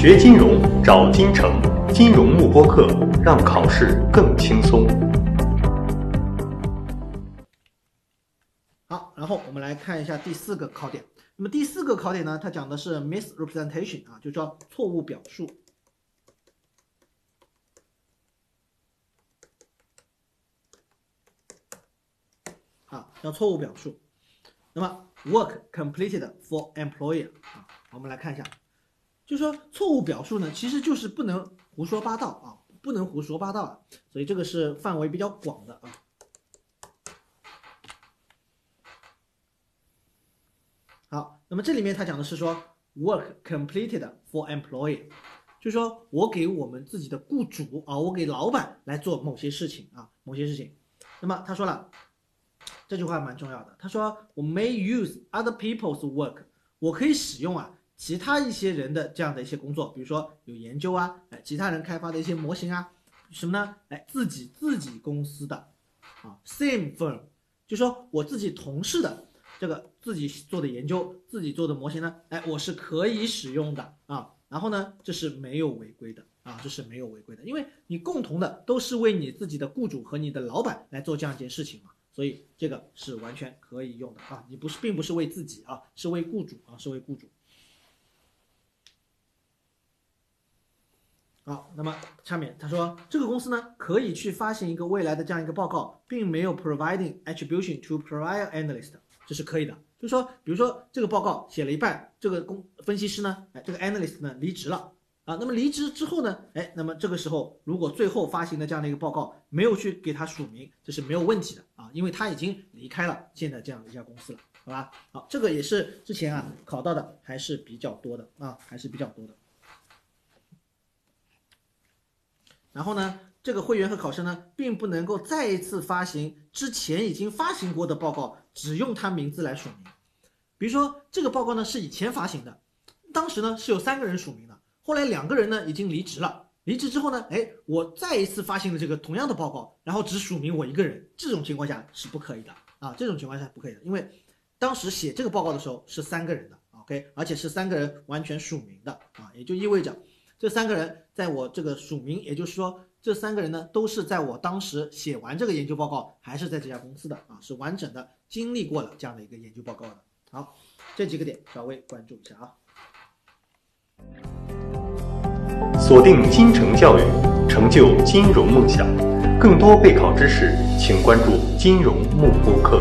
学金融找金城，金融慕播课，让考试更轻松。好，然后我们来看一下第四个考点。那么第四个考点呢，它讲的是 misrepresentation 啊，就叫错误表述。啊，叫错误表述。那么 work completed for employer 啊，我们来看一下，就说错误表述呢，其实就是不能胡说八道啊，不能胡说八道啊，所以这个是范围比较广的啊。好，那么这里面它讲的是说 work completed for employee，就说我给我们自己的雇主啊，我给老板来做某些事情啊，某些事情。那么他说了。这句话蛮重要的。他说：“我 may use other people's work，我可以使用啊其他一些人的这样的一些工作，比如说有研究啊，哎，其他人开发的一些模型啊，什么呢？哎，自己自己公司的啊，same firm，就说我自己同事的这个自己做的研究，自己做的模型呢，哎，我是可以使用的啊。然后呢，这是没有违规的啊，这是没有违规的，因为你共同的都是为你自己的雇主和你的老板来做这样一件事情嘛。”所以这个是完全可以用的啊，你不是并不是为自己啊，是为雇主啊，是为雇主。好，那么下面他说这个公司呢可以去发行一个未来的这样一个报告，并没有 providing attribution to prior analyst，这是可以的。就是说，比如说这个报告写了一半，这个公分析师呢，哎，这个 analyst 呢离职了。啊，那么离职之后呢？哎，那么这个时候如果最后发行的这样的一个报告没有去给他署名，这是没有问题的啊，因为他已经离开了现在这样的一家公司了，好吧？好，这个也是之前啊考到的还是比较多的啊，还是比较多的。然后呢，这个会员和考生呢，并不能够再一次发行之前已经发行过的报告，只用他名字来署名。比如说这个报告呢是以前发行的，当时呢是有三个人署名的。后来两个人呢已经离职了，离职之后呢，哎，我再一次发行了这个同样的报告，然后只署名我一个人，这种情况下是不可以的啊，这种情况下不可以的，因为当时写这个报告的时候是三个人的，OK，而且是三个人完全署名的啊，也就意味着这三个人在我这个署名，也就是说这三个人呢都是在我当时写完这个研究报告，还是在这家公司的啊，是完整的经历过了这样的一个研究报告的。好，这几个点稍微关注一下啊。锁定金城教育，成就金融梦想。更多备考知识，请关注金融慕播课。